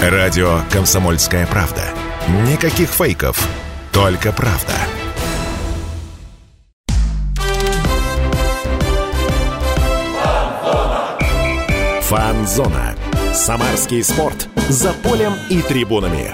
Радио «Комсомольская правда». Никаких фейков, только правда. Фанзона. Самарский спорт. За полем и трибунами.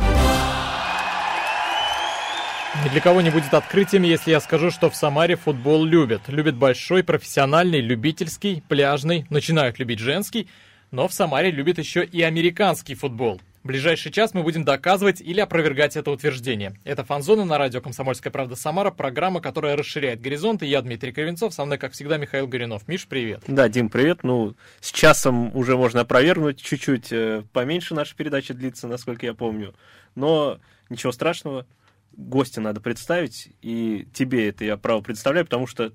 Ни для кого не будет открытием, если я скажу, что в Самаре футбол любят. Любят большой, профессиональный, любительский, пляжный, начинают любить женский, но в Самаре любят еще и американский футбол. В ближайший час мы будем доказывать или опровергать это утверждение. Это «Фанзона» на радио «Комсомольская правда Самара», программа, которая расширяет горизонты. Я Дмитрий Кривенцов, со мной, как всегда, Михаил Горинов. Миш, привет. Да, Дим, привет. Ну, с часом уже можно опровергнуть, чуть-чуть э, поменьше наша передача длится, насколько я помню. Но ничего страшного, гостя надо представить, и тебе это я право представляю, потому что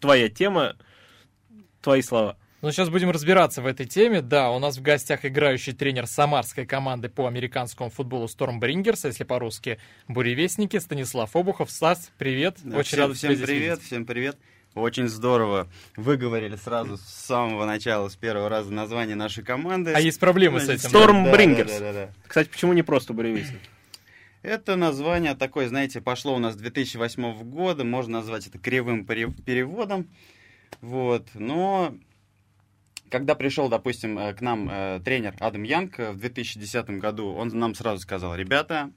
твоя тема, твои слова – ну, сейчас будем разбираться в этой теме. Да, у нас в гостях играющий тренер самарской команды по американскому футболу Stormbringers, если по-русски буревестники, Станислав Обухов. Стас, привет. Да, Очень всем, рад Всем привет, видеть. всем привет. Очень здорово. Выговорили сразу с самого начала, с первого раза название нашей команды. А есть проблемы с этим? Stormbringers. Да, да, да, да. Кстати, почему не просто буревестники? Это название такое, знаете, пошло у нас с 2008 года, можно назвать это кривым переводом. Вот, но когда пришел, допустим, э, к нам э, тренер Адам Янг э, в 2010 году, он нам сразу сказал, ребята,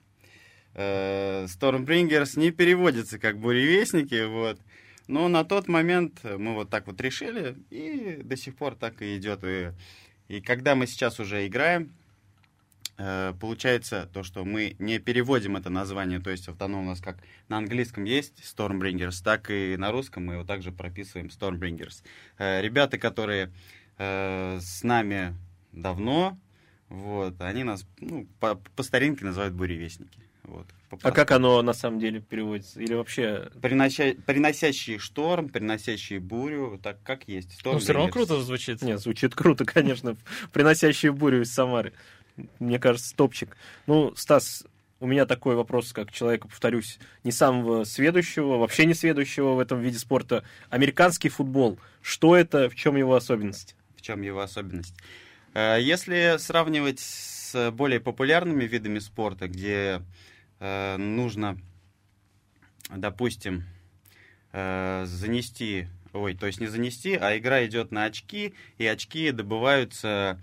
Stormbringers не переводится как буревестники, вот. Но на тот момент мы вот так вот решили, и до сих пор так и идет. И, и когда мы сейчас уже играем, получается то, что мы не переводим это название, то есть вот оно у нас как на английском есть Stormbringers, так и на русском мы его также прописываем Stormbringers. Ребята, которые э, с нами давно, вот, они нас ну, по, по старинке называют буревестники. Вот, а как оно на самом деле переводится? Или вообще... Принося... Приносящий шторм, приносящий бурю, так как есть. Шторм ну, все равно круто звучит. Нет, звучит круто, конечно. Приносящий бурю из Самары. Мне кажется, топчик. Ну, Стас, у меня такой вопрос, как человека, повторюсь, не самого сведущего, вообще не сведущего в этом виде спорта. Американский футбол. Что это, в чем его особенность? В чем его особенность. Э, если сравнивать с более популярными видами спорта, где э, нужно, допустим, э, занести, ой, то есть не занести, а игра идет на очки, и очки добываются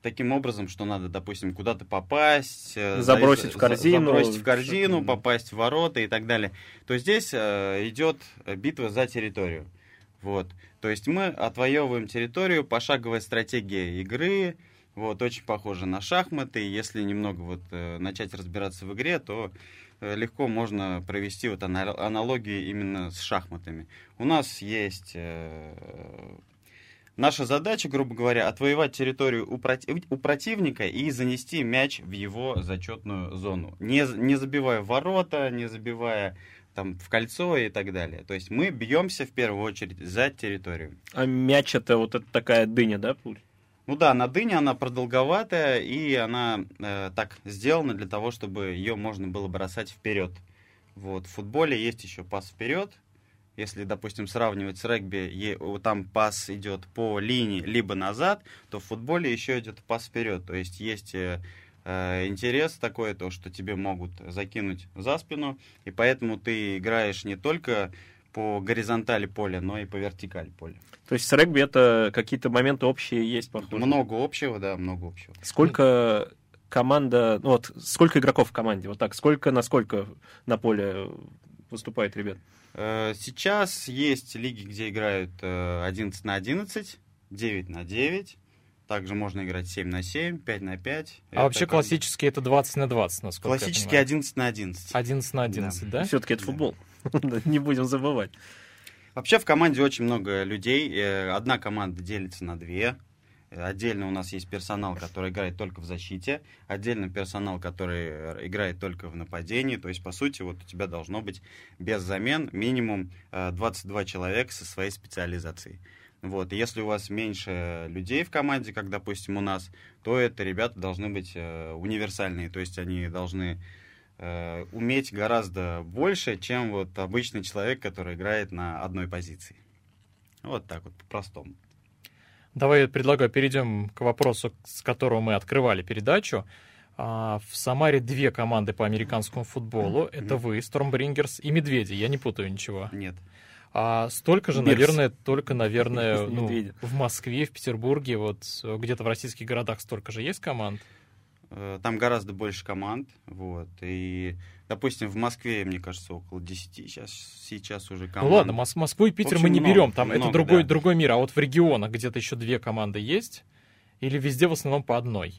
таким образом, что надо, допустим, куда-то попасть, забросить в корзину, забросить в корзину, попасть в ворота и так далее, то здесь идет битва за территорию. Вот. То есть мы отвоевываем территорию, пошаговая стратегия игры, вот, очень похоже на шахматы. Если немного вот э, начать разбираться в игре, то э, легко можно провести вот аналогии именно с шахматами. У нас есть э, наша задача, грубо говоря, отвоевать территорию у, проти у противника и занести мяч в его зачетную зону. Не, не забивая ворота, не забивая там в кольцо и так далее. То есть мы бьемся в первую очередь за территорию. А мяч это вот это такая дыня, да? Ну да, на дыне она продолговатая, и она э, так сделана для того, чтобы ее можно было бросать вперед. Вот. В футболе есть еще пас вперед. Если, допустим, сравнивать с регби, там пас идет по линии либо назад, то в футболе еще идет пас вперед. То есть есть Э, интерес такой, то, что тебе могут закинуть за спину, и поэтому ты играешь не только по горизонтали поля, но и по вертикали поля. То есть с регби это какие-то моменты общие есть, похоже? Много общего, да, много общего. Сколько команда, ну вот, сколько игроков в команде? Вот так, сколько на сколько на поле выступает ребят? Э, сейчас есть лиги, где играют 11 э, на 11, 9 на 9, также можно играть 7 на 7, 5 на 5. А это вообще классический это 20 на 20, насколько Классический 11 на 11. 11 на 11, да? да? Все-таки это футбол. Не будем забывать. Вообще в команде очень много людей. Э, одна команда делится на две. Отдельно у нас есть персонал, который играет только в защите. Отдельно персонал, который играет только в нападении. То есть, по сути, вот у тебя должно быть без замен минимум 22 э, человека со своей специализацией. Вот, если у вас меньше людей в команде, как, допустим, у нас, то это ребята должны быть э, универсальные, то есть они должны э, уметь гораздо больше, чем вот обычный человек, который играет на одной позиции. Вот так вот, по-простому. Давай я предлагаю перейдем к вопросу, с которого мы открывали передачу. А, в Самаре две команды по американскому футболу. Это вы, Стормбрингерс и Медведи. Я не путаю ничего. Нет. А столько же, Бирс. наверное, только, наверное, ну, в Москве, в Петербурге, вот где-то в российских городах столько же есть команд. Э, Там гораздо больше команд, вот, и, допустим, в Москве, мне кажется, около 10 сейчас, сейчас уже команд. Ну ладно, Мос- Москву и Питер В мы общем, не много, берем, там это много, другой, да. другой мир. А вот в регионах где-то еще две команды есть? Или везде в основном по одной?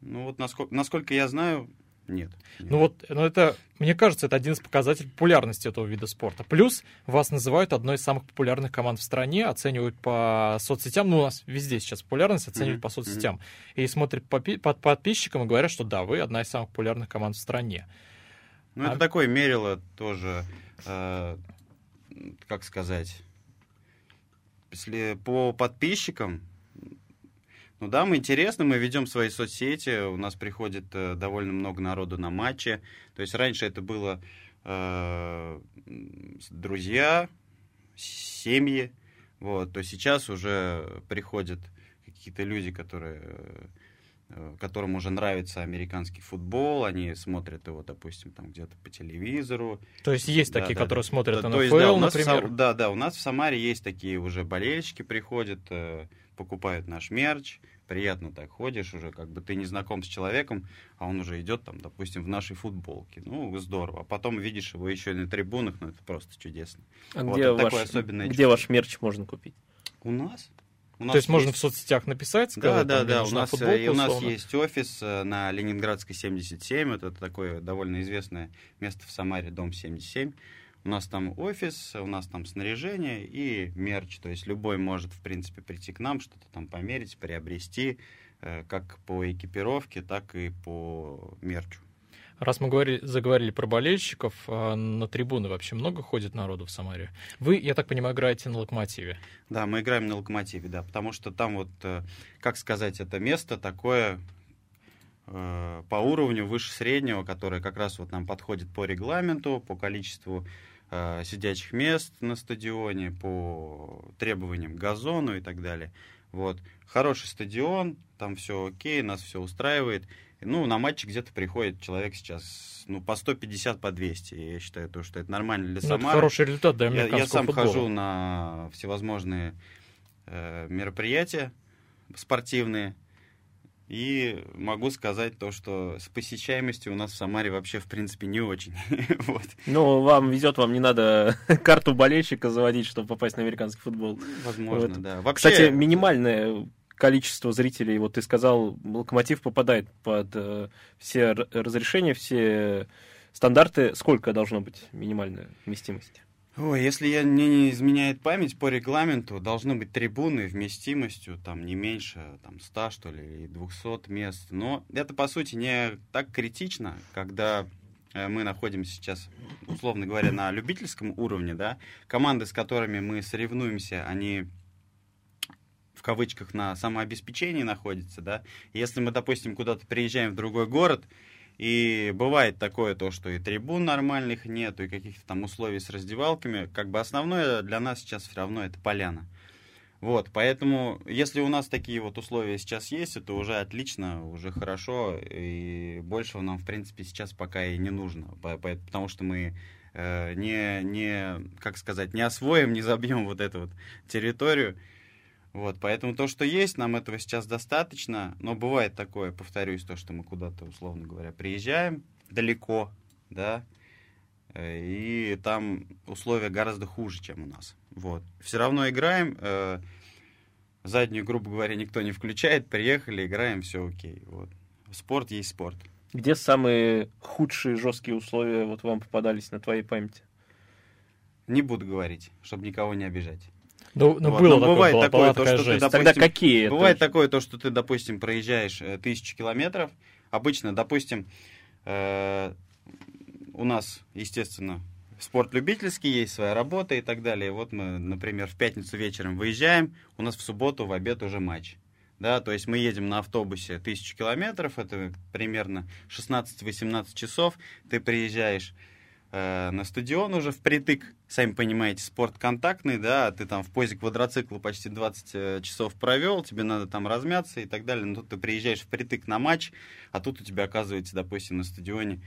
Ну вот, насколько, насколько я знаю, нет. Ну вот, ну это, мне кажется, это один из показателей популярности этого вида спорта. Плюс вас называют одной из самых популярных команд в стране, оценивают по соцсетям, ну у нас везде сейчас популярность оценивают Мгм, по соцсетям, и смотрят по под подписчикам и говорят, что да, вы одна из самых популярных команд в стране. Ну, это А- такое мерило тоже, э, как сказать, если по подписчикам, ну да, мы интересны, мы ведем свои соцсети, у нас приходит э, довольно много народу на матчи. То есть раньше это было э, друзья, семьи, вот, то сейчас уже приходят какие-то люди, которые э, которым уже нравится американский футбол, они смотрят его, допустим, там где-то по телевизору. То есть есть Да, такие, да, которые да. смотрят Да, НФЛ, то есть, да, у нас в например. Да, да, у нас в Самаре есть такие уже болельщики приходят, э, покупают наш мерч, приятно так ходишь уже, как бы ты не знаком с человеком, а он уже идет там, допустим, в нашей футболке. Ну, здорово. А потом видишь его еще и на трибунах, ну, это просто чудесно. А Вот где, это ваш, такое особенное где чувство. ваш мерч можно купить? У нас? У То есть можно в соцсетях написать, Да, сказать, да, мне да. У нас, э, футболка, и у нас условно. есть офис э, на Ленинградской 77. Это такое довольно известное место в Самаре, дом 77. У нас там офис, у нас там снаряжение и мерч. То есть любой может, в принципе, прийти к нам, что-то там померить, приобрести, э, как по экипировке, так и по мерчу. Раз мы говорили, заговорили про болельщиков, а на трибуны вообще много ходит народу в Самаре? Вы, я так понимаю, играете на локомотиве. Да, мы играем на локомотиве, да, потому что там вот, э, как сказать, это место такое э, по уровню выше среднего, которое как раз вот нам подходит по регламенту, по количеству э, сидячих мест на стадионе, по требованиям газону и так далее. Вот. Хороший стадион, там все окей, нас все устраивает. Ну, на матче где-то приходит человек сейчас, ну, по 150, по 200. И я считаю, то, что это нормально для Ну, это хороший результат для Я, я сам футбола. хожу на всевозможные э, мероприятия спортивные. И могу сказать то, что с посещаемостью у нас в Самаре вообще, в принципе, не очень. вот. Ну, вам везет, вам не надо карту болельщика заводить, чтобы попасть на американский футбол. Возможно, Вот. да. Вообще, Кстати, минимальное количество зрителей, вот ты сказал, Локомотив попадает под э, все разрешения, все стандарты. Сколько должно быть минимальная вместимость? Ой, если я мне не изменяет память, по регламенту должны быть трибуны вместимостью там не меньше там 100, что ли, или 200 мест. Но это, по сути, не так критично, когда э, мы находимся сейчас, условно говоря, на любительском уровне, да. Команды, с которыми мы соревнуемся, они в кавычках на самообеспечении находятся, да. И Если мы, допустим, куда-то приезжаем в другой город, и бывает такое то, что и трибун нормальных нету, и каких-то там условий с раздевалками. Как бы основное для нас сейчас все равно это поляна. Вот, поэтому, если у нас такие вот условия сейчас есть, это уже отлично, уже хорошо, и большего нам, в принципе, сейчас пока и не нужно, по- по- потому что мы э, не, не, как сказать, не освоим, не забьем вот эту вот территорию, вот, поэтому то, что есть, нам этого сейчас достаточно, но бывает такое, повторюсь, то, что мы куда-то, условно говоря, приезжаем далеко, да, э, и там условия гораздо хуже, чем у нас. Вот. Все равно играем, э, заднюю, грубо говоря, никто не включает, приехали, играем, все окей. Вот. Спорт есть спорт. Где самые худшие жесткие условия вот вам попадались на твоей памяти? Не буду говорить, чтобы никого не обижать. Ну, ну, Вот, было но такое, бывает была, такое, была то, что ты, жесть. допустим, Тогда какие? это? Бывает такое, то, что ты, допустим, проезжаешь э, тысячу километров. Обычно, допустим, э, у нас, естественно, спорт любительский, есть своя работа и так далее. Вот мы, например, в пятницу вечером выезжаем, у нас в субботу в обед уже матч. Да, то есть мы едем на автобусе тысячу километров, это примерно 16-18 часов. Ты приезжаешь э, на стадион уже впритык. Сами понимаете, спорт контактный, да, ты там в позе квадроцикла почти 20 э, часов провел, тебе надо там размяться и так далее. Но тут ты приезжаешь впритык на матч, а тут у тебя оказывается, допустим, на стадионе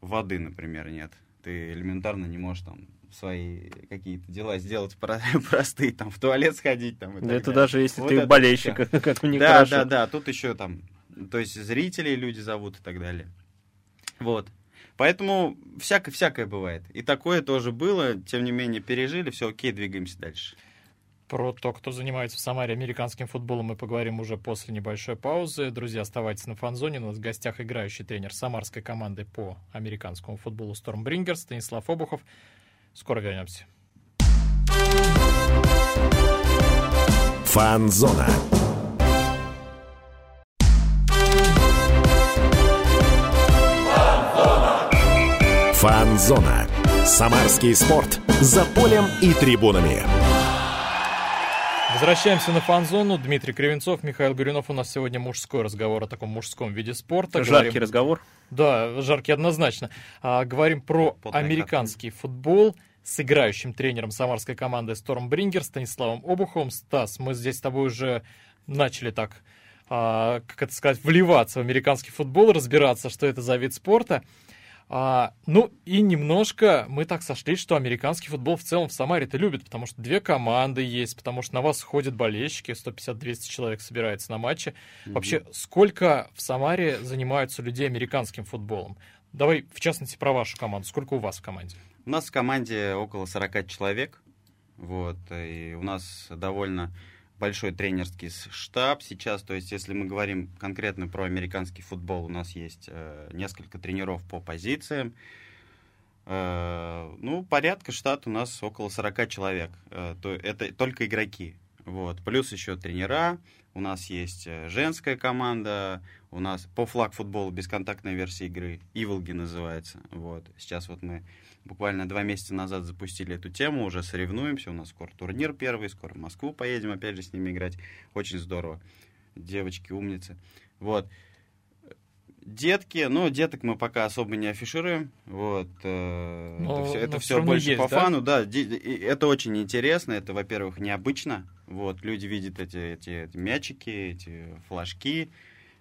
воды, например, нет. Ты элементарно не можешь там свои какие-то дела сделать про- простые, там, в туалет сходить, там, и так Это далее. даже если Вот ты болельщик, всё. как у них Да, хорошо. да, да, тут еще там, то есть зрителей люди зовут и так далее. Вот. Поэтому всякое, всякое бывает. И такое тоже было, тем не менее пережили, все окей, двигаемся дальше. Про то, кто занимается в Самаре американским футболом, мы поговорим уже после небольшой паузы. Друзья, оставайтесь на фанзоне. У нас в гостях играющий тренер самарской команды по американскому футболу Stormbringers Станислав Обухов. Скоро вернемся. Фанзона. Фанзона. Самарский спорт. За полем и трибунами. Возвращаемся на фан-зону. Дмитрий Кривенцов, Михаил Горюнов. У нас сегодня мужской разговор о таком мужском виде спорта. Жаркий Говорим- разговор. Да, жаркий однозначно. А, говорим про Потная американский футбол с играющим тренером самарской команды Stormbringers Станиславом Обуховым. Стас, мы здесь с тобой уже начали так, а, как это сказать, вливаться в американский футбол, разбираться, что это за вид спорта. А, ну и немножко мы так сошлись, что американский футбол в целом в Самаре-то любят, потому что две команды есть, потому что на вас ходят болельщики, 150-200 человек собирается на матче. Вообще, сколько в Самаре занимаются людей американским футболом? Давай, в частности, про вашу команду. Сколько у вас в команде? У нас в команде около 40 человек. Вот, и у нас довольно большой тренерский штаб сейчас. То есть, если мы говорим конкретно про американский футбол, у нас есть э, несколько тренеров по позициям. Э, ну, порядка штат у нас около 40 человек. Э, то, это только игроки. Вот. Плюс еще тренера. У нас есть э, женская команда. У нас по флаг футболу бесконтактная версия игры. Иволги называется. Вот. Сейчас вот мы буквально два месяца назад запустили эту тему, уже соревнуемся, у нас скоро турнир первый, скоро в Москву поедем опять же с ними играть, очень здорово, девочки умницы, вот. Детки, ну, деток мы пока особо не афишируем, вот, э, Но- это все, это равно больше есть, по да? фану, да, это очень интересно, это, во-первых, необычно, вот, люди видят эти, эти, эти мячики, эти флажки,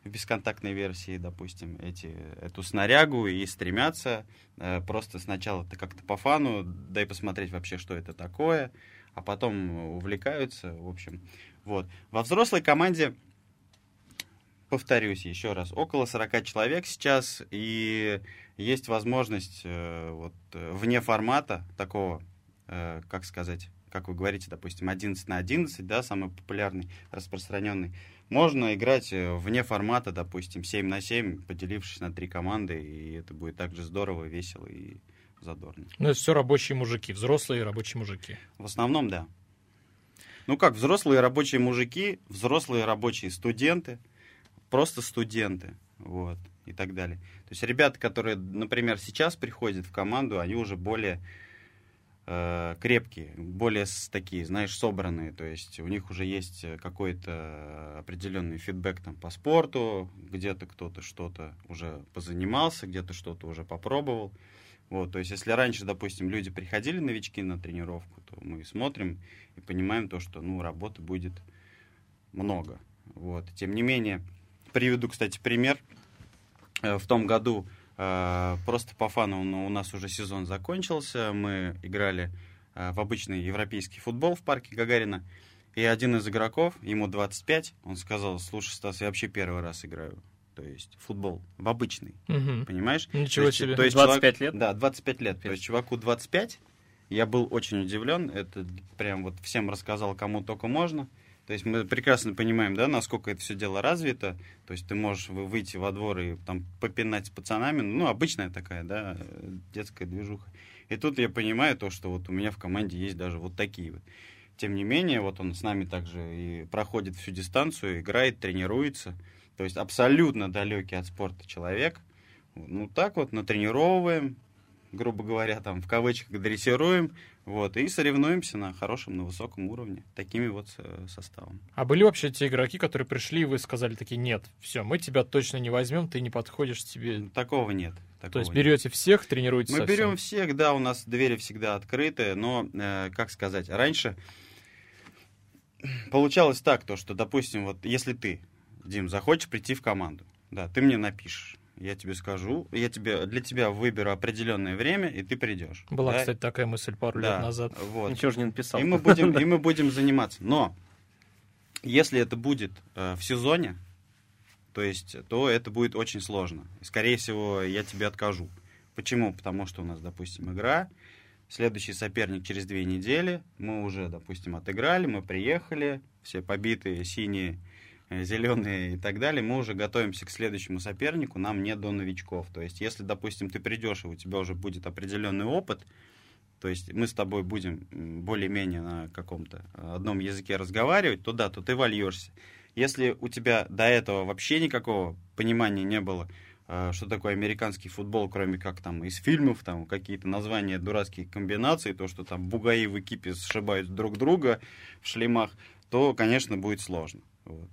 в бесконтактной версии, допустим, эти, эту снарягу и стремятся э, просто сначала это как-то по фану, дай посмотреть вообще, что это такое, а потом увлекаются, в общем. Вот. Во взрослой команде, повторюсь еще раз, около 40 человек сейчас, и есть возможность э, вот, вне формата такого, э, как сказать, как вы говорите, допустим, 11 на 11, да, самый популярный, распространенный, можно играть э, вне формата, допустим, 7 на 7, поделившись на три команды, и это будет также здорово, весело и задорно. Ну, это все рабочие мужики, взрослые рабочие мужики. В основном, да. Ну как, взрослые рабочие мужики, взрослые рабочие студенты, просто студенты, вот, и так далее. То есть ребята, которые, например, сейчас приходят в команду, они уже более крепкие, более такие, знаешь, собранные. То есть у них уже есть э, какой-то определенный фидбэк там по спорту, где-то кто-то что-то уже позанимался, где-то что-то уже попробовал. Вот, то есть, если раньше, допустим, люди приходили новички на тренировку, то мы смотрим и понимаем то, что, ну, работы будет много. Вот. Тем не менее, приведу, кстати, пример. Э, В том году э, просто по фану ну, у нас уже сезон закончился. Мы играли э, в обычный европейский футбол в парке Гагарина. И один из игроков, ему 25, он сказал, слушай, Стас, я вообще первый раз играю. То есть футбол в обычный, Мгм. понимаешь? Ничего То есть- себе. То есть 25 человек- лет? Да, 25 лет. То есть чуваку 25. Я был очень удивлен. Это прям вот всем рассказал, кому только можно. То есть мы прекрасно понимаем, да, насколько это все дело развито. То есть ты можешь вы- выйти во двор и там попинать с пацанами. Ну, обычная такая, да, детская движуха. И тут я понимаю то, что вот у меня в команде есть даже вот такие вот. Тем не менее, вот он с нами также и проходит всю дистанцию, играет, тренируется. То есть абсолютно далекий от спорта человек. Ну, так вот, натренировываем, грубо говоря, там, в кавычках, дрессируем, вот, и соревнуемся на хорошем, на высоком уровне, такими вот э, составом. А были вообще те игроки, которые пришли, и вы сказали такие, нет, все, мы тебя точно не возьмем, ты не подходишь тебе. Такого нет. То есть нет. берете всех, тренируете Мы берем всех, да, у нас двери всегда открыты, но, э, как сказать, раньше получалось так, то, что, допустим, вот если ты, Дим, захочешь прийти в команду, да, ты мне напишешь, я тебе скажу, я тебе, для тебя выберу определенное время, и ты придешь. Была, да? кстати, такая мысль пару Да, лет назад. Вот. Ничего же не написал. И мы будем, и мы будем заниматься. Но если это будет э, в сезоне, то есть, то это будет очень сложно. Скорее всего, я тебе откажу. Почему? Потому что у нас, допустим, игра, следующий соперник через две недели, мы уже, допустим, отыграли, мы приехали, все побитые, синие, зеленые и так далее, мы уже готовимся к следующему сопернику, нам не до новичков. То есть, если, допустим, ты придешь, и у тебя уже будет определенный опыт, то есть мы с тобой будем более-менее на каком-то э, одном языке разговаривать, то да, то ты вольешься. Если у тебя до этого вообще никакого понимания не было, э, что такое американский футбол, кроме как там из фильмов, там какие-то названия, дурацкие комбинации, то, что там бугаи в экипе сшибают друг друга в шлемах, то, конечно, будет сложно. Вот.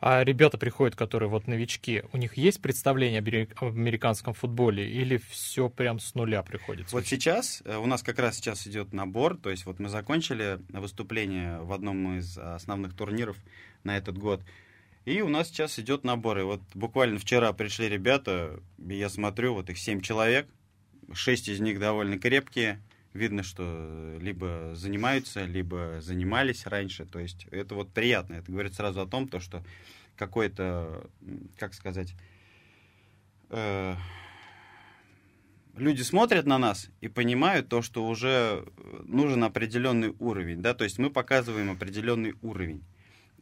А ребята приходят, которые вот новички, у них есть представление об амери- об американском футболе или все прям с нуля приходится? Вот сейчас, э, у нас как раз сейчас идет набор, то есть вот мы закончили выступление в одном из основных турниров на этот год, и у нас сейчас идет набор. И вот буквально вчера пришли ребята, я смотрю, вот их семь человек, шесть из них довольно крепкие, видно, что либо занимаются, либо занимались раньше, то есть это вот приятно, это говорит сразу о том, то, что какой-то, как сказать, э, люди смотрят на нас и понимают то, что уже нужен определенный уровень, да, то есть мы показываем определенный уровень.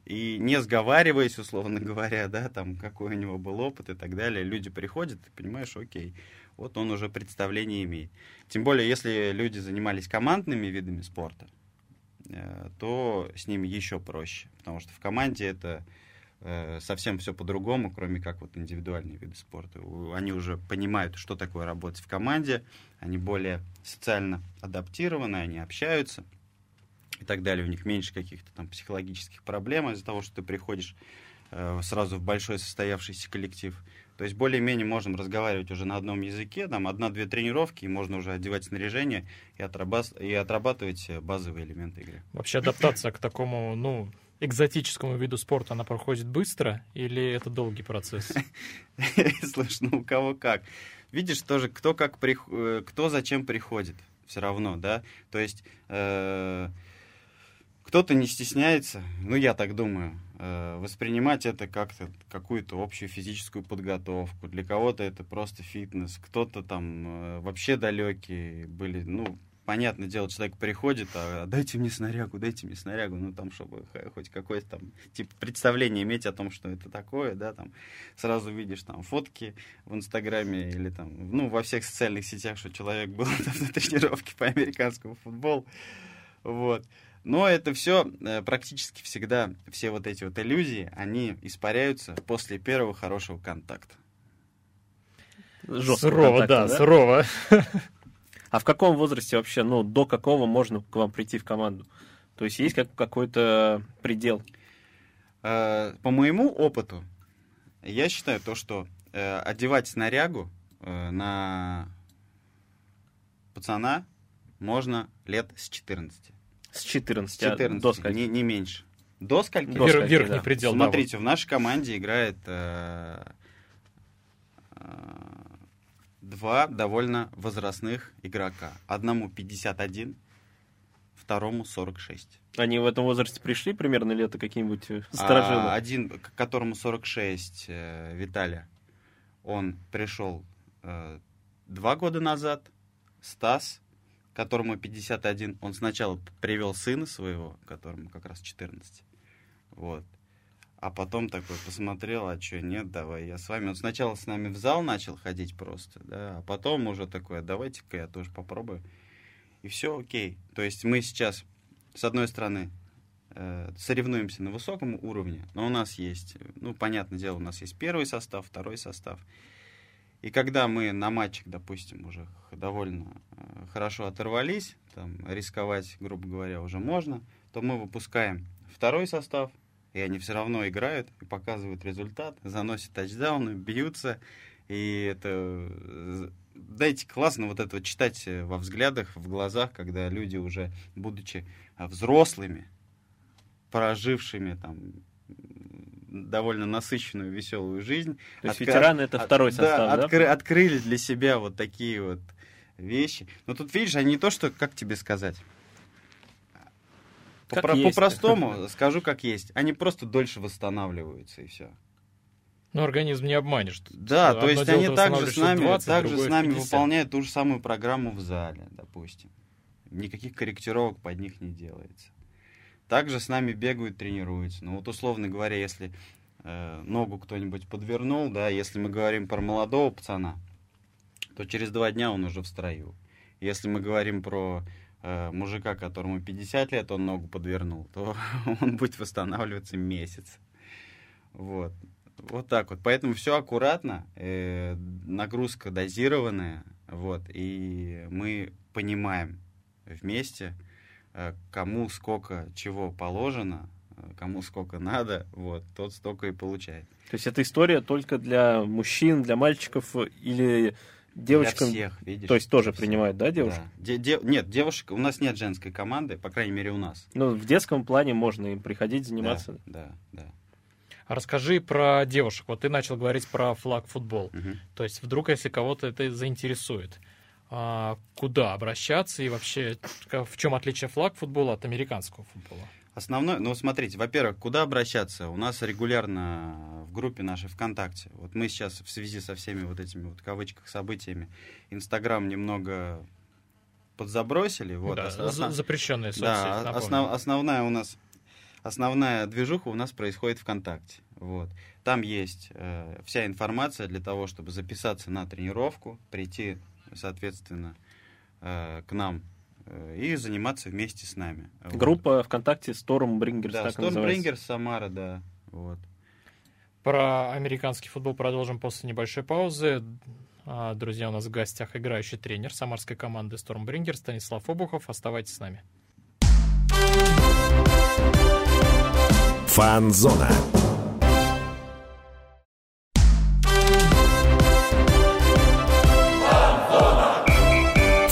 И не сговариваясь, условно говоря, да, там, какой у него был опыт и так далее, люди приходят, ты понимаешь, окей, вот он уже представление имеет. Тем более, если люди занимались командными видами спорта, э, то с ними еще проще, потому что в команде это э, совсем все по-другому, кроме как вот индивидуальные виды спорта. Они уже понимают, что такое работать в команде, они более социально адаптированы, они общаются и так далее. У них меньше каких-то там психологических проблем из-за того, что ты приходишь э, сразу в большой состоявшийся коллектив. То есть более-менее можем разговаривать уже на одном языке, там одна-две тренировки, и можно уже одевать снаряжение и, отрабас- и отрабатывать э, базовые элементы игры. Вообще адаптация к такому, ну, экзотическому виду спорта, она проходит быстро или это долгий процесс? Слушай, ну у кого как. Видишь, тоже кто как э, кто зачем приходит, все равно, да. То есть э, кто-то не стесняется, ну я так думаю, э, воспринимать это как-то какую-то общую физическую подготовку. Для кого-то это просто фитнес, кто-то там э, вообще далекие были, ну понятное дело, человек приходит, а дайте мне снарягу, дайте мне снарягу, ну там, чтобы хоть какое-то там, типа, представление иметь о том, что это такое, да, там, сразу видишь там фотки в Инстаграме или там, ну, во всех социальных сетях, что человек был там на тренировке по американскому футболу, вот. Но это все практически всегда, все вот эти вот иллюзии, они испаряются после первого хорошего контакта. Жестко сурово, контактно, да, сурово. А в каком возрасте вообще, ну, до какого можно к вам прийти в команду? То есть есть как, какой-то предел? Э, По моему опыту, я считаю то, что э, одевать снарягу э, на пацана можно лет с 14. С 14, С 14, а до скольки? не, не меньше. До скольки? До скольки, верхний да. предел, да, Смотрите, в нашей команде играет э, э, два довольно возрастных игрока. Одному 51, второму 46. Они в этом возрасте пришли примерно лето какие-нибудь э, А, сторожилы? один, к которому 46, э, Виталя, он пришел э, два года назад. Стас, которому 51, он сначала привел сына своего, которому как раз 14. Вот. А потом такой посмотрел, а что, нет, давай я с вами. Он сначала с нами в зал начал ходить просто, да, а потом уже такой, «А давайте-ка я тоже попробую. И все окей. То есть мы сейчас, с одной стороны, э, соревнуемся на высоком уровне, но у нас есть, ну, понятное дело, у нас есть первый состав, второй состав. И когда мы на матчах, допустим, уже довольно э, хорошо оторвались, там, рисковать, грубо говоря, уже можно, то мы выпускаем второй состав, и они все равно играют и показывают результат, заносят тачдауны, бьются, и это, э, знаете, классно вот это вот читать э, во взглядах, в глазах, когда люди уже, будучи а, взрослыми, прожившими там довольно насыщенную, веселую жизнь. То есть Отка- ветераны это второй состав, да? откры- открыли для себя вот такие вот вещи. Но тут, видишь, они не то, что, как тебе сказать? Как Попро- есть. По-простому скажу, как есть. Они просто дольше восстанавливаются, и все. Но организм не обманешь. Да, Одно то есть они также с нами, 20, также с нами 50. выполняют ту же самую программу в зале, допустим. Никаких корректировок под них не делается. Также с нами бегают, тренируются. Ну вот условно говоря, если э, ногу кто-нибудь подвернул, да, если мы говорим про молодого пацана, то через два дня он уже в строю. Если мы говорим про э, мужика, которому 50 лет, он ногу подвернул, то он будет восстанавливаться месяц. Вот. Вот так вот. Поэтому все аккуратно, э, нагрузка дозированная, вот, и мы понимаем вместе, кому сколько чего положено, э, кому сколько надо, вот, тот столько и получает. То есть эта история только для мужчин, для мальчиков или девочкам? Для всех, видишь. То есть тоже всех. принимают, да, девушек? Да. Де- де- нет, девушек, у нас нет женской команды, по крайней мере, у нас. Ну, в детском плане можно им приходить заниматься. Да, да, да. А расскажи про девушек. Вот ты начал говорить про флаг-футбол. Мгм. То есть вдруг, если кого-то это заинтересует, куда обращаться и вообще в чем отличие флаг-футбола от американского футбола? Основной, ну смотрите, во-первых, куда обращаться? У нас регулярно в группе нашей ВКонтакте. Вот мы сейчас в связи со всеми вот этими вот кавычках событиями Инстаграм немного подзабросили. Вот, Да, основ- запрещенная соцсеть, Да, напомню. основ- основная у нас основная движуха у нас происходит ВКонтакте. Вот. Там есть э, вся информация для того, чтобы записаться на тренировку, прийти, соответственно, э, к нам э, и заниматься вместе с нами. Вот. Группа ВКонтакте Stormbringers, Да, так. Stormbringers Самара, да. Вот. Про американский футбол продолжим после небольшой паузы. А, Друзья, у нас в гостях играющий тренер самарской команды Stormbringers Станислав Обухов. Оставайтесь с нами. Фанзона.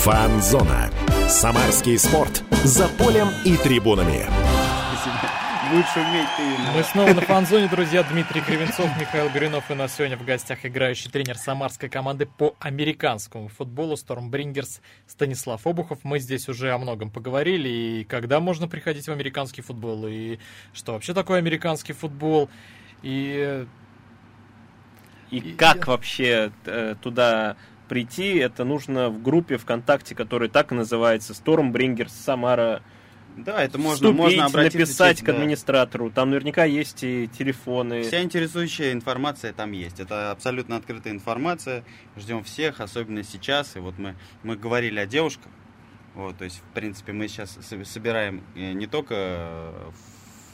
Фанзона. Самарский спорт. За полем и трибунами. Будешь уметь ты. Мы снова на фанзоне, друзья. Дмитрий Кривенцов, Михаил Горюнов. И у нас сегодня в гостях играющий тренер самарской команды по американскому футболу Stormbringers Станислав Обухов. Мы здесь уже о многом поговорили. И когда можно приходить в американский футбол, и что вообще такое американский футбол. И И И- как вообще э, туда прийти? Это нужно в группе ВКонтакте, которая так и называется Stormbringers Самара. Да, это можно, Вступить, можно обратиться написать к да. администратору. Там наверняка есть и телефоны. Вся интересующая информация там есть. Это абсолютно открытая информация. Ждем всех, особенно сейчас. И вот мы, мы говорили о девушках. Вот, то есть, в принципе, мы сейчас со- собираем э, не только э,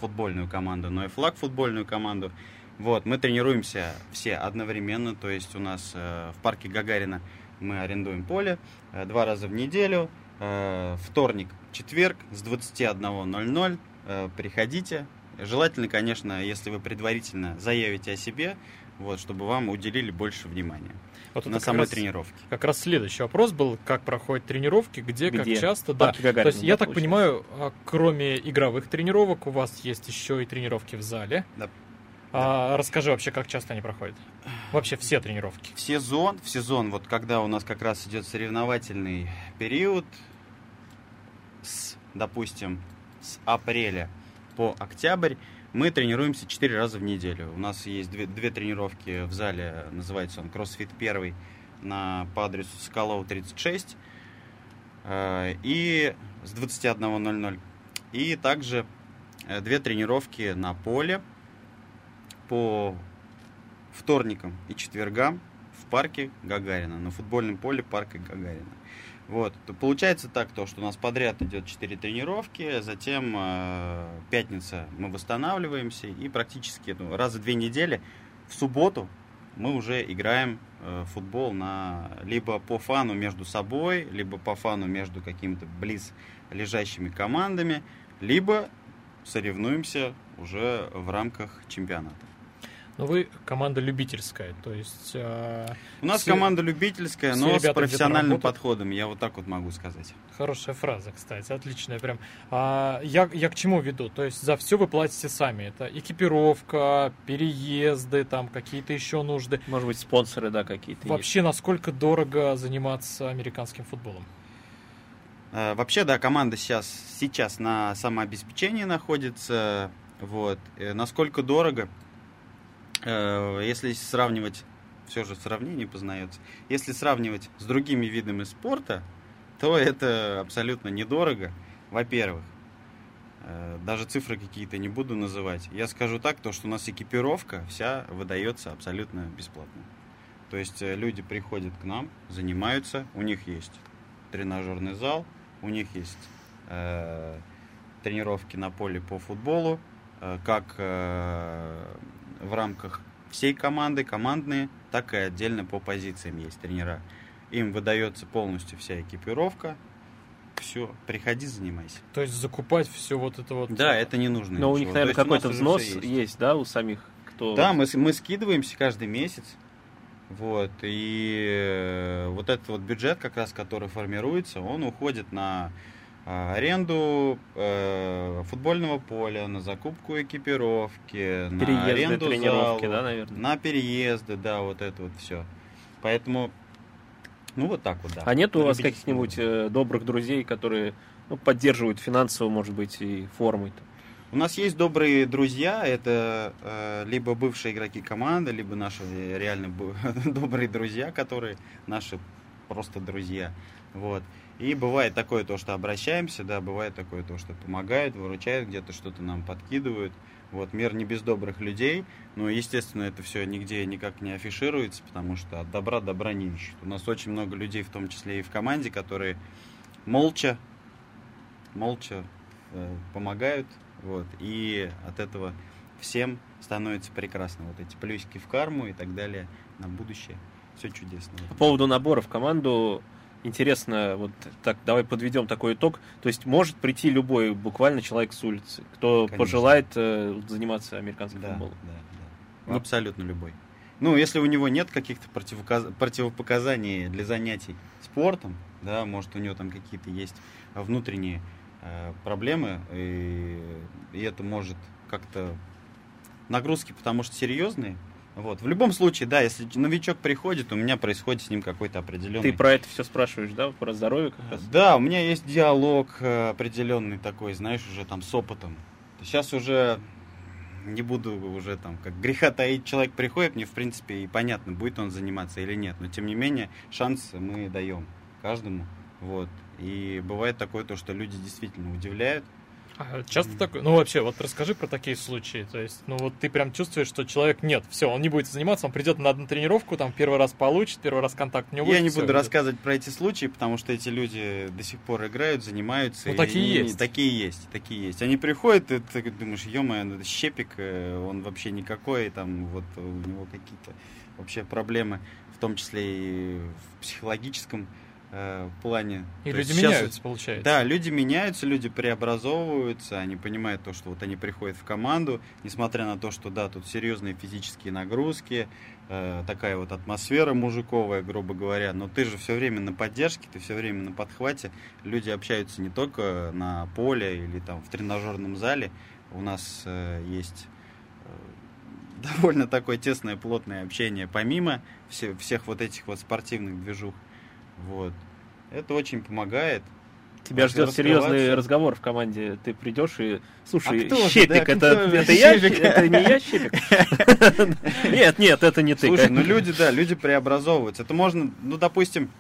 футбольную команду, но и флаг футбольную команду. Вот, мы тренируемся все одновременно, то есть у нас э, в парке Гагарина мы арендуем поле э, два раза в неделю, э, вторник, четверг с 21.00 э, приходите. Желательно, конечно, если вы предварительно заявите о себе, вот, чтобы вам уделили больше внимания вот на самой раз- тренировке. Как раз следующий вопрос был, как проходят тренировки, где, Где? как часто. Да. Гагарина, То есть, я да, так получается? понимаю, а, кроме игровых тренировок, у вас есть еще и тренировки в зале. Да. А, расскажи вообще, как часто они проходят? Вообще все тренировки. В сезон, в сезон, вот когда у нас как раз идет соревновательный период, с, допустим, с апреля по октябрь, мы тренируемся 4 раза в неделю. У нас есть две, две тренировки в зале, называется он CrossFit 1 на, по адресу Скалоу 36 э, и с 21.00. И также э, две тренировки на поле по вторникам и четвергам в парке Гагарина, на футбольном поле парка Гагарина. Вот. То получается так, то, что у нас подряд идет 4 тренировки, затем э, пятница мы восстанавливаемся и практически ну, раз в две недели в субботу мы уже играем э, футбол на либо по фану между собой, либо по фану между какими-то близ лежащими командами, либо соревнуемся уже в рамках чемпионата. Но вы команда любительская, то есть... Э, У нас все- команда любительская, но с профессиональным подходом, я вот так вот могу сказать. Хорошая фраза, кстати, отличная прям. А, я, я к чему веду? То есть за все вы платите сами. Это экипировка, переезды, там какие-то еще нужды. Может быть, спонсоры, да, какие-то есть. Вообще, насколько дорого заниматься американским футболом? Э, Вообще, да, команда сейчас, сейчас на самообеспечении находится. Вот. Э, Насколько дорого, если сравнивать, все же в сравнении познается, если сравнивать с другими видами спорта, то это абсолютно недорого, во-первых. Э, Даже цифры какие-то не буду называть. Я скажу так, то, что у нас экипировка вся выдается абсолютно бесплатно. То есть э, люди приходят к нам, занимаются, у них есть тренажерный зал, у них есть э, тренировки на поле по футболу, э, как э, в рамках всей команды, командные, так и отдельно по позициям есть тренера. Им выдается полностью вся экипировка. Все, приходи, занимайся. То есть закупать все вот это вот... Да, это не нужно. Но у ничего. них, То наверное, есть у какой-то взнос всё есть. да, у самих, кто... Да, мы, мы скидываемся каждый месяц. Вот, и э, вот этот вот бюджет, как раз, который формируется, он уходит на аренду э, футбольного поля, на закупку экипировки, на Переезды, аренду тренировки, зала, да, наверное? на переезды, да, вот это вот все. Поэтому, ну вот так вот, да. А нет у вас каких-нибудь э, добрых друзей, которые ну, поддерживают финансово, может быть, и формой? У нас есть добрые друзья, это э, либо бывшие игроки команды, либо наши реально добрые друзья, которые наши просто друзья. Вот. И бывает такое то, что обращаемся, да, бывает такое то, что помогают, выручают, где-то что-то нам подкидывают. Вот, мир не без добрых людей, но, естественно, это все нигде никак не афишируется, потому что от добра добра не ищут. У нас очень много людей, в том числе и в команде, которые молча, молча э, помогают, вот, и от этого всем становится прекрасно. Вот эти плюсики в карму и так далее на будущее. Все чудесно. По поводу набора в команду, интересно, вот так, давай подведем такой итог. То есть может прийти любой буквально человек с улицы, кто Конечно. пожелает э, заниматься американским Да, футболом. да, да. Абсолютно любой. Ну, если у него нет каких-то противоказ- противопоказаний для занятий спортом, да, может, у него там какие-то есть внутренние э, проблемы, и, и это может как-то нагрузки, потому что серьезные. Вот. В любом случае, да, если новичок приходит, у меня происходит с ним какой-то определенный Ты про это все спрашиваешь, да, про здоровье как раз? да, у меня есть диалог э, определенный такой, знаешь, уже там с опытом. Сейчас уже не буду уже там, как греха таить, человек приходит, мне в принципе и понятно, будет он заниматься или нет. Но тем не менее, шанс мы даем каждому. Вот. И бывает такое то, что люди действительно удивляют. А часто такое? Ну, вообще, вот расскажи про такие случаи. То есть, ну, вот ты прям чувствуешь, что человек нет, все, он не будет заниматься, он придет на одну тренировку, там первый раз получит, первый раз контакт у него Я будет, не всё, буду и- рассказывать про эти случаи, потому что эти люди до сих пор играют, занимаются. Ну, такие они- есть. Такие есть, такие есть. Они приходят, и ты думаешь, ё это щепик, э, он вообще никакой, там вот у него какие-то вообще проблемы, в том числе и в психологическом э, плане. И То люди сейчас- меняются, получается. Да, люди меняются, люди преобразовываются, они понимают то, что вот они приходят в команду, несмотря на то, что да, тут серьезные физические нагрузки, э, такая вот атмосфера мужиковая, грубо говоря, но ты же все время на поддержке, ты все время на подхвате, люди общаются не только на поле или там в тренажерном зале, у нас э, есть э, довольно такое тесное, плотное общение, помимо все- всех вот этих вот спортивных движух. Вот. Это очень помогает. Тебя ждет серьезный разговор в команде. Ты придешь и слушай, А кто щепик, да, это, кто это я, это не я щепик. Нет, нет, это не ты. Слушай, ну люди, да, люди преобразовываются. Это можно, ну, допустим,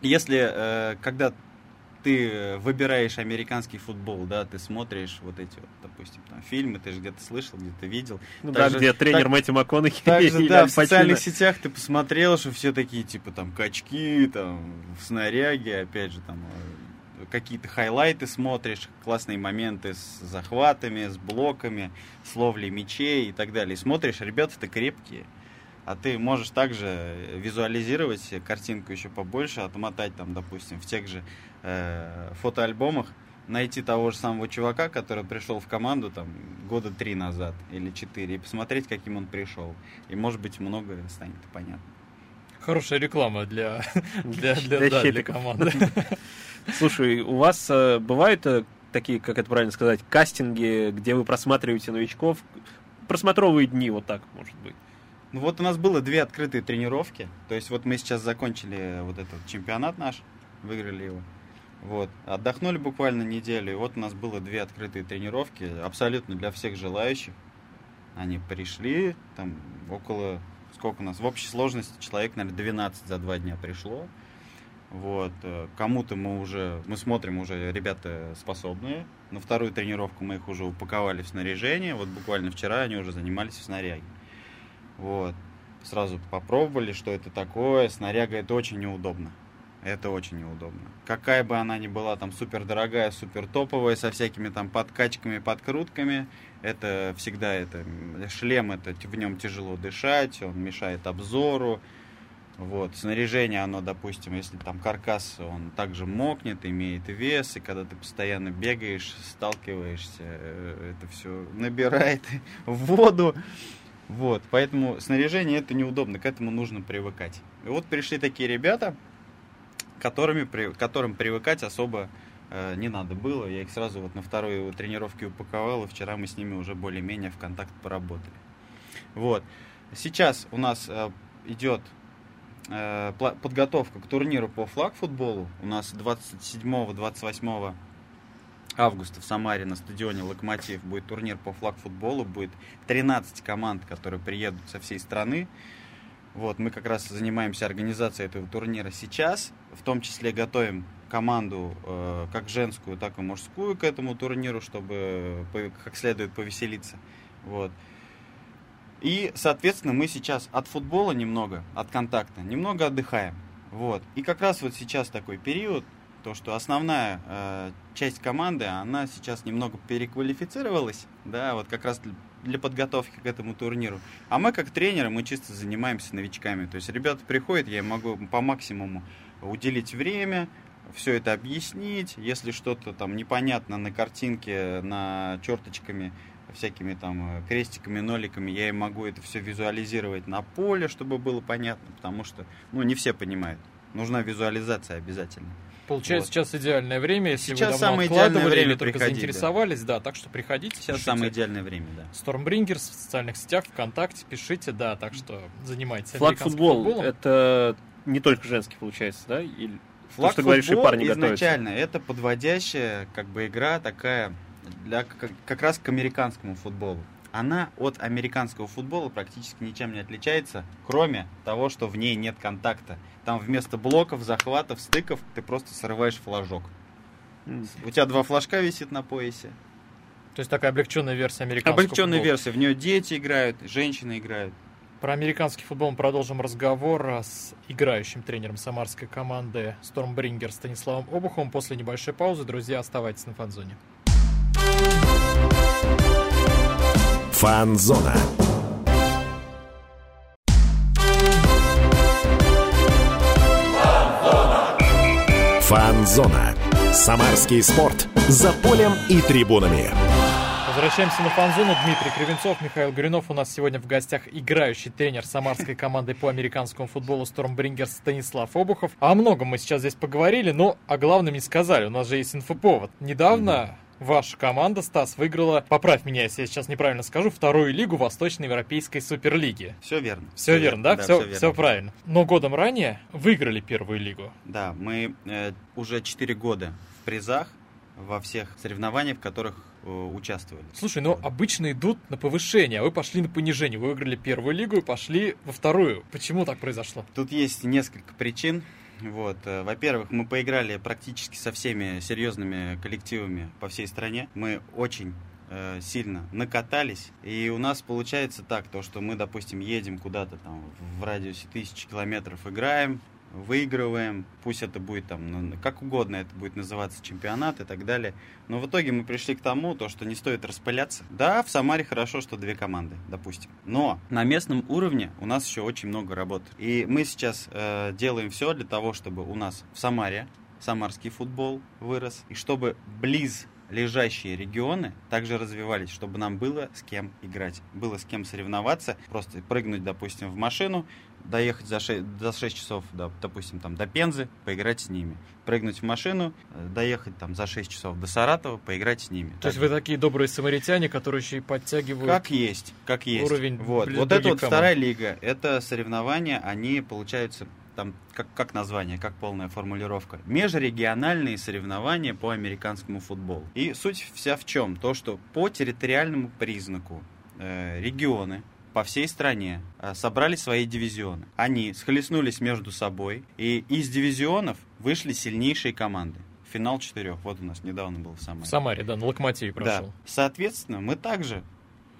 если э, когда ты выбираешь американский футбол, да, ты смотришь вот эти вот, допустим, там фильмы, ты же где-то слышал, где-то видел. Ну да, также- где тренер так- Мэтью МакКонахи Также, да, в социальных сетях ты посмотрел, что все такие, типа, там, качки, там, в снаряге, опять же, там, э, какие-то хайлайты смотришь, классные моменты с захватами, с блоками, с ловлей мячей и так далее. И смотришь, ребята-то крепкие. А ты можешь также визуализировать себе картинку еще побольше, отмотать там, допустим, в тех же э, фотоальбомах найти того же самого чувака, который пришел в команду там года три назад или четыре, и посмотреть, каким он пришел. И, может быть, многое станет понятно. Хорошая реклама для, для, для, Для да, для команды. Слушай, у вас э, бывают э, такие, как это правильно сказать, кастинги, где вы просматриваете новичков? Просмотровые дни, вот так, может быть. Ну вот у нас было две открытые тренировки. То есть вот мы сейчас закончили вот этот чемпионат наш, выиграли его. Вот. Отдохнули буквально неделю, и вот у нас было две открытые тренировки, абсолютно для всех желающих. Они пришли, там около, сколько у нас, в общей сложности человек, наверное, 12 за два дня пришло. Вот. э, Кому-то мы уже, мы смотрим, уже ребята способные. На вторую тренировку мы их уже упаковали в снаряжение. Вот буквально вчера они уже занимались в снаряге. Вот. Сразу попробовали, что это такое. Снаряга это очень неудобно. Это очень неудобно. Какая бы она ни была там супер дорогая, супер топовая, со всякими там подкачками, подкрутками, это всегда это шлем, это в нем тяжело дышать, он мешает обзору. Вот, снаряжение, оно, допустим, если там каркас, он также мокнет, имеет вес, и когда ты постоянно бегаешь, сталкиваешься, э, это все набирает воду. Вот, поэтому снаряжение это неудобно, к этому нужно привыкать. И вот пришли такие ребята, которыми, которым привыкать особо э, не надо было. Я их сразу вот на второй тренировке упаковал, и вчера мы с ними уже более-менее в контакт поработали. Вот. Сейчас у нас э, идет э, подготовка к турниру по флаг-футболу. У нас 27-28 августа в Самаре на стадионе «Локомотив» будет турнир по флаг-футболу. Будет 13 команд, которые приедут со всей страны. Вот, мы как раз занимаемся организацией этого турнира сейчас. В том числе готовим команду э, как женскую, так и мужскую к этому турниру, чтобы как следует повеселиться. Вот. И, соответственно, мы сейчас от футбола немного, от контакта, немного отдыхаем. Вот. И как раз вот сейчас такой период, то, что основная э, часть команды, она сейчас немного переквалифицировалась, да, вот как раз для, подготовки к этому турниру. А мы, как тренеры, мы чисто занимаемся новичками. То есть ребята приходят, я могу по максимуму уделить время, все это объяснить. Если что-то там непонятно на картинке, на черточками, всякими там э, крестиками, ноликами, я им могу это все визуализировать на поле, чтобы было понятно, потому что, ну, не все понимают. Нужна визуализация обязательно. Получается, Вот. сейчас идеальное время, если Сейчас вы давно самое идеальное время или только приходить, да. заинтересовались, да. так что приходите. Сейчас пишите. самое идеальное время, да. Stormbringers в социальных сетях, ВКонтакте, пишите, да, так что занимайтесь Флаг-футбол, американским футболом. это не только женский, получается, да? Или... Флаг что говоришь, и парни изначально это подводящая как бы игра такая для как, как раз к американскому футболу. Она от американского футбола практически ничем не отличается, кроме того, что в ней нет контакта. Там вместо блоков, захватов, стыков ты просто срываешь флажок. М. У тебя два флажка висит на поясе. То есть такая облегченная версия американского Облегченная футбола. версия. В нее дети играют, женщины играют. Про американский футбол мы продолжим разговор а, с играющим тренером самарской команды Stormbringers Станиславом Обуховым после небольшой паузы. Друзья, оставайтесь на фанзоне. Фанзона. Фанзона. Самарский спорт. За полем и трибунами. Возвращаемся на фан-зону. Дмитрий Кривенцов, Михаил Горюнов. У нас сегодня в гостях играющий тренер самарской команды по американскому футболу Stormbringers Станислав Обухов. О многом мы сейчас здесь поговорили, но о главном не сказали. У нас же есть инфоповод. Недавно ваша команда, Стас, выиграла, поправь меня, если я сейчас неправильно скажу, вторую лигу Восточноевропейской Суперлиги. Все верно. Все верно, да? Все, всё все правильно. Но годом ранее выиграли первую лигу. Да, мы э, уже 4 года в призах во всех соревнованиях, в которых э, участвовали. Слушай, ну обычно идут на повышение, а вы пошли на понижение. Вы выиграли первую лигу и пошли во вторую. Почему так произошло? Тут есть несколько причин. Вот. э, Во-первых, мы поиграли практически со всеми серьезными коллективами по всей стране. Мы очень э, сильно накатались. И у нас получается так, то, что мы, допустим, едем куда-то там в радиусе тысячи километров, играем, выигрываем, пусть это будет там, ну, как угодно это будет называться чемпионат и так далее. Но в итоге мы пришли к тому, то, что не стоит распыляться. Да, в Самаре хорошо, что две команды, допустим. Но на местном уровне у нас еще очень много работы. И мы сейчас э, делаем все для того, чтобы у нас в Самаре самарский футбол вырос, и чтобы близ лежащие регионы также развивались, чтобы нам было с кем играть, было с кем соревноваться, просто прыгнуть, допустим, в машину, доехать за 6, за 6 часов, да, допустим, там, до Пензы, поиграть с ними. Прыгнуть в машину, э, доехать там за 6 часов до Саратова, поиграть с ними. То есть вы такие добрые самаритяне, которые еще и подтягивают Как есть, как есть. уровень вот, вот это вот команд. вторая лига, это соревнования, они получаются там как, как название, как полная формулировка. Межрегиональные соревнования по американскому футболу. И суть вся в чем? То, что по территориальному признаку э, регионы по всей стране э, собрали свои дивизионы. Они схлестнулись между собой, и из дивизионов вышли сильнейшие команды. Финал четырех. Вот у нас недавно был в Самаре. В Самаре, да, на Локомотиве прошел. Да. Соответственно, мы также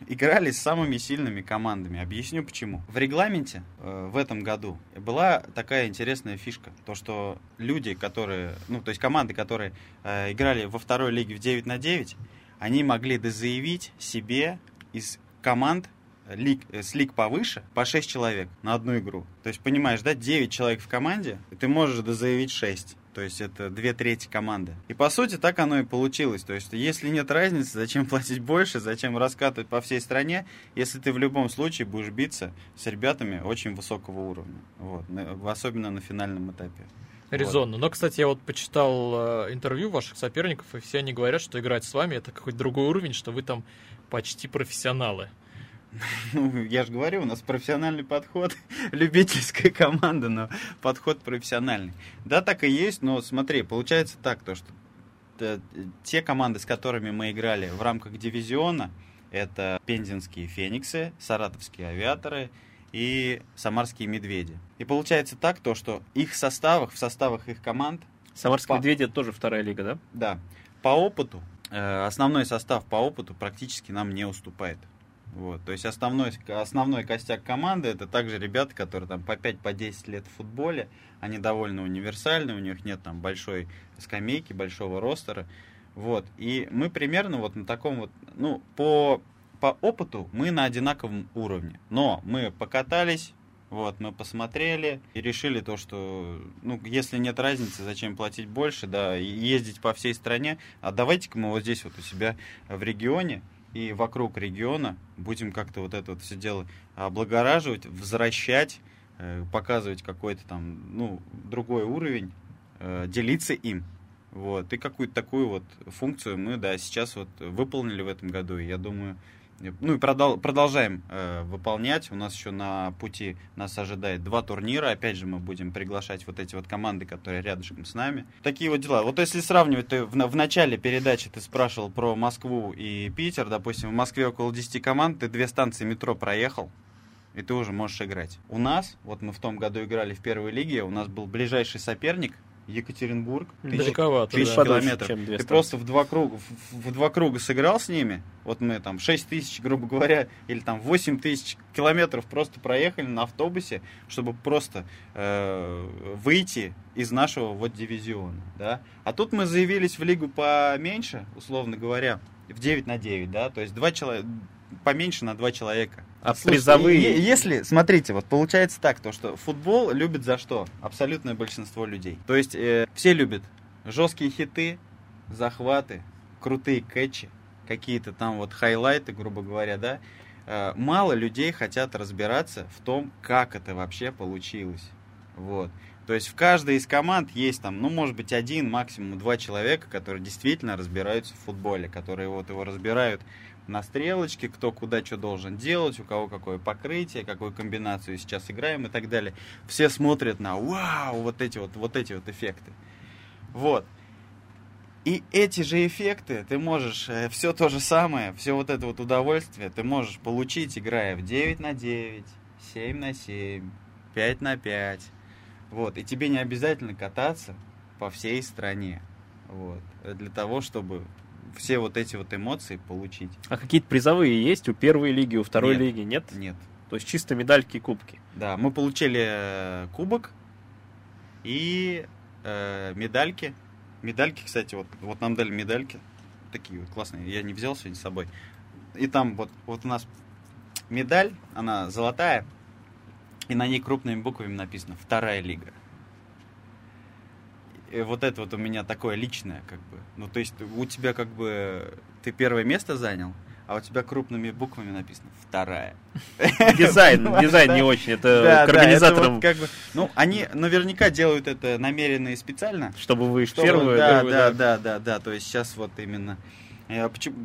играли с самыми сильными командами. Объясню почему. В регламенте э, в этом году была такая интересная фишка. То, что люди, которые, ну, то есть команды, которые э, играли во второй лиге в 9 на 9, они могли дозаявить себе из команд лиг, э, с лиг повыше по 6 человек на одну игру. То есть, понимаешь, да, 9 человек в команде, ты можешь дозаявить 6. То есть это две трети команды. И по сути так оно и получилось. То есть если нет разницы, зачем платить больше, зачем раскатывать по всей стране, если ты в любом случае будешь биться с ребятами очень высокого уровня. Вот. Особенно на финальном этапе. Резонно. Но, кстати, я вот почитал э, интервью ваших соперников, и все они говорят, что играть с вами это какой-то другой уровень, что вы там почти профессионалы. Ну, я же говорю, у нас профессиональный подход, любительская команда, но подход профессиональный. Да, так и есть, но смотри, получается так, то, что э, те команды, с которыми мы играли в рамках дивизиона, это пензенские фениксы, саратовские авиаторы и самарские медведи. И получается так, то, что их составах, в составах их команд Самарские Па- медведи это тоже вторая лига, да? да, по опыту, э, основной состав по опыту практически нам не уступает. Вот, то есть основной, основной костяк команды это также ребята, которые там по 5-10 по 10 лет в футболе, они довольно универсальны, у них нет там большой скамейки, большого ростера. Вот, и мы примерно вот на таком вот, ну, по, по опыту мы на одинаковом уровне. Но мы покатались, вот, мы посмотрели и решили то, что, ну, если нет разницы, зачем платить больше, да, и ездить по всей стране, а давайте-ка мы вот здесь вот у себя в регионе и вокруг региона будем как-то вот это вот все дело облагораживать, возвращать, э, показывать какой-то там, ну, другой уровень, э, делиться им. Вот, и какую-то такую вот функцию мы, да, сейчас вот выполнили в этом году, и я думаю, ну и продол- продолжаем э, выполнять. У нас еще на пути нас ожидает два турнира. Опять же, мы будем приглашать вот эти вот команды, которые рядышком с нами. Такие вот дела. Вот если сравнивать, ты в, в начале передачи ты спрашивал про Москву и Питер. Допустим, в Москве около 10 команд, ты две станции метро проехал, и ты уже можешь играть. У нас, вот мы в том году играли в первой лиге, у нас был ближайший соперник Екатеринбург. Далековато, тысяча да. Километров. чем Ты просто в два круга, в, в два круга сыграл с ними. Вот мы там 6 тысяч, грубо говоря, или там 8 тысяч километров просто проехали на автобусе, чтобы просто э, выйти из нашего вот дивизиона, да. А тут мы заявились в лигу поменьше, условно говоря, в 9 на 9, да, то есть два человека, поменьше на два человека. А Слушайте, призовые... Если, смотрите, вот получается так, то что футбол любит за что? Абсолютное большинство людей. То есть э, все любят жесткие хиты, захваты, крутые кэтчи, какие-то там вот хайлайты, грубо говоря, да. Э, мало людей хотят разбираться в том, как это вообще получилось. Вот. То есть в каждой из команд есть там, ну, может быть, один, максимум два человека, которые действительно разбираются в футболе, которые вот его разбирают на стрелочке, кто куда что должен делать, у кого какое покрытие, какую комбинацию сейчас играем и так далее. Все смотрят на вау, вот эти вот, вот эти вот эффекты. Вот. И эти же эффекты ты можешь, все то же самое, все вот это вот удовольствие ты можешь получить, играя в 9 на 9, 7 на 7, 5 на 5. Вот. И тебе не обязательно кататься по всей стране. Вот. Для того, чтобы все вот эти вот эмоции получить. А какие-то призовые есть у первой лиги, у второй Нет. лиги? Нет? Нет. То есть чисто медальки и кубки. Да, мы получили э, кубок и э, медальки. Медальки, кстати, вот, вот нам дали медальки. Такие вот классные. Я не взял сегодня с собой. И там вот, вот у нас медаль, она золотая, и на ней крупными буквами написано «Вторая лига». Вот это вот у меня такое личное, как бы. Ну, то есть у тебя как бы ты первое место занял, а у тебя крупными буквами написано вторая. Дизайн, дизайн не очень, это к организаторам. Ну, они наверняка делают это намеренно и специально. Чтобы вы первые, да, да, да, да, да. То есть сейчас вот именно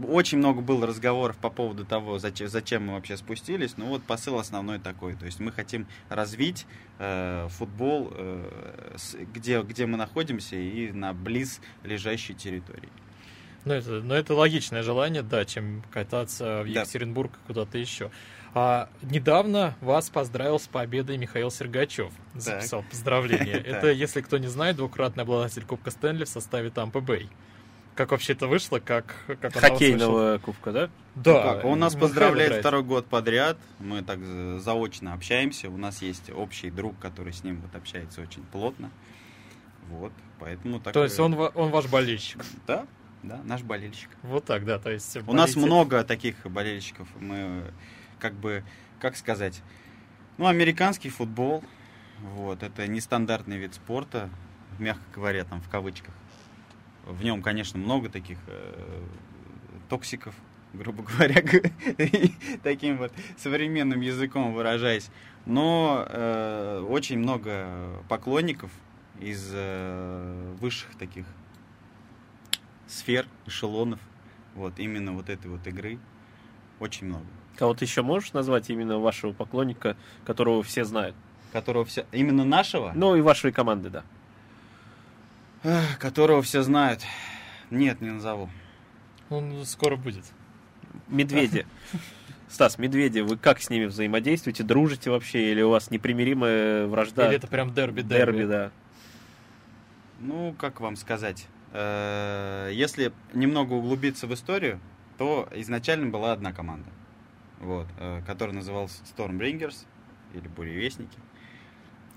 очень много было разговоров по поводу того, зачем, зачем мы вообще спустились. Ну вот посыл основной такой. То есть мы хотим развить э, футбол, э, с- где, где мы находимся, и на близ лежащей территории. Ну это, ну, это логичное желание, да, чем кататься в Да. Екатеринбург и куда-то еще. А недавно вас поздравил с победой Михаил Сергачев. Записал. Так. Это, если кто не знает, двукратный обладатель Кубка Стэнли в составе Тампа Бэй. Как вообще это вышло? Как, как? Хоккейного кубка, да? Да. Ну он нас Михаил поздравляет второй год подряд. Мы так за- заочно общаемся. У нас есть общий друг, который с ним вот общается очень плотно. Вот, поэтому так. То есть он, он ваш болельщик. Да, да, наш болельщик. Вот так, да. То есть У нас много таких болельщиков. Мы как бы, как сказать, ну, американский футбол. Вот, это нестандартный вид спорта, мягко говоря, там в кавычках. В нем, конечно, много таких э, токсиков, грубо говоря, таким вот современным языком выражаясь. Но э, очень много поклонников из э, высших таких сфер, эшелонов, вот именно вот этой вот игры очень много. Кого-то еще можешь назвать именно вашего поклонника, которого все знают? Которого все... Именно нашего? Ну и вашей команды, да. Которого все знают. Нет, не назову. Он скоро будет. Медведи. Стас, медведи, вы как с ними взаимодействуете? Дружите вообще? Или у вас непримиримая вражда? Или это прям дерби-дерби? Дерби, да. Ну, как вам сказать? Э, Если немного углубиться в историю, то изначально была одна команда, вот, э, которая называлась Stormbringers или Буревестники.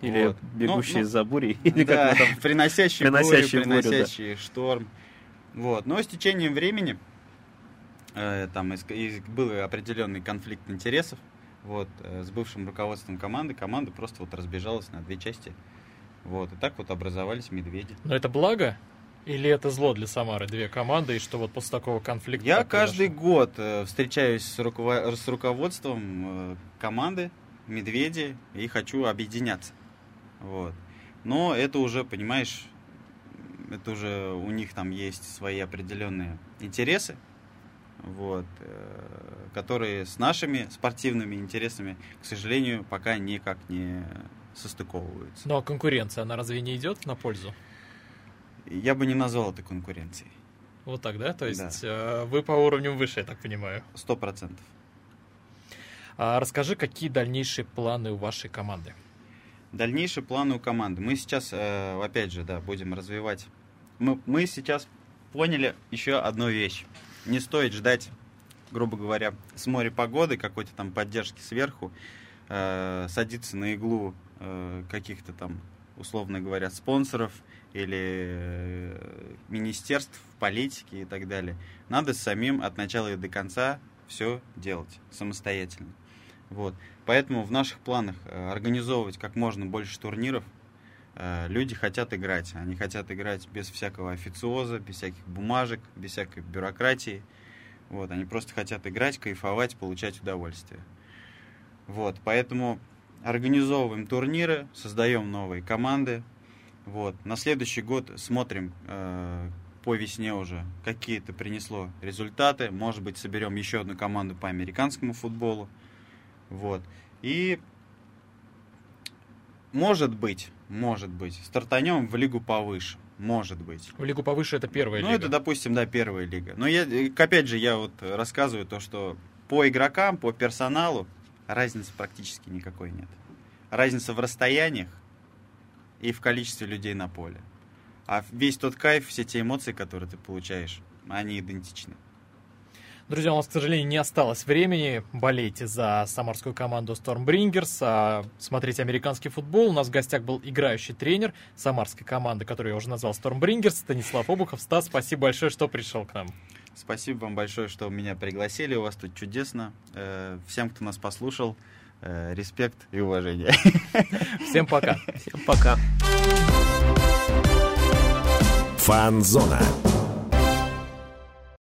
Или Вот. бегущие Ну, ну, за бурей. Или Да, как там... приносящий, Приносящий бурю, бурю, да. шторм. Вот. Но с течением времени э, там из- из- был определенный конфликт интересов. Вот, э, с бывшим руководством команды. Команда просто вот разбежалась на две части. Вот, и так вот образовались медведи. Но это благо? Или это зло для Самары? Две команды, и что вот после такого конфликта... Я так каждый произошло? год э, встречаюсь с, руково- с руководством э, команды Медведи и хочу объединяться. Вот. Но это уже, понимаешь, это уже у них там есть свои определенные интересы, вот, э, которые с нашими спортивными интересами, к сожалению, пока никак не состыковываются. Ну а конкуренция, она разве не идет на пользу? Я бы не назвал это конкуренцией. Вот так, да? То Да. есть э, вы по уровню выше, я так понимаю. Сто процентов. А расскажи, какие дальнейшие планы у вашей команды? Дальнейшие планы у команды. Мы сейчас, э, опять же, да, будем развивать. Мы, мы сейчас поняли еще одну вещь. Не стоит ждать, грубо говоря, с моря погоды, какой-то там поддержки сверху, э, садиться на иглу э, каких-то там, условно говоря, спонсоров или э, министерств, политики и так далее. Надо самим от начала и до конца все делать самостоятельно. Вот. Поэтому в наших планах э, организовывать как можно больше турниров. Э, Люди хотят играть. Они хотят играть без всякого официоза, без всяких бумажек, без всякой бюрократии. Вот. Они просто хотят играть, кайфовать, получать удовольствие. Вот. Поэтому организовываем турниры, создаем новые команды. Вот. На следующий год смотрим э, по весне уже, какие это принесло результаты. Может быть, соберем еще одну команду по американскому футболу. Вот. И может быть, может быть, стартанем в лигу повыше. Может быть. В лигу повыше это первая ну, лига. это, допустим, да, первая лига. Но я, э, опять же, я вот рассказываю то, что по игрокам, по персоналу разницы практически никакой нет. Разница в расстояниях и в количестве людей на поле. А весь тот кайф, все те эмоции, которые ты получаешь, они идентичны. Друзья, у нас, к сожалению, не осталось времени. Болейте за самарскую команду Stormbringers, а смотрите американский футбол. У нас в гостях был играющий тренер самарской команды, которую я уже назвал Stormbringers, Станислав Обухов. Стас, спасибо большое, что пришел к нам. Спасибо вам большое, что меня пригласили. У вас тут чудесно. Э, Всем, кто нас послушал, э, респект и уважение. Всем пока. Всем пока. Фанзона.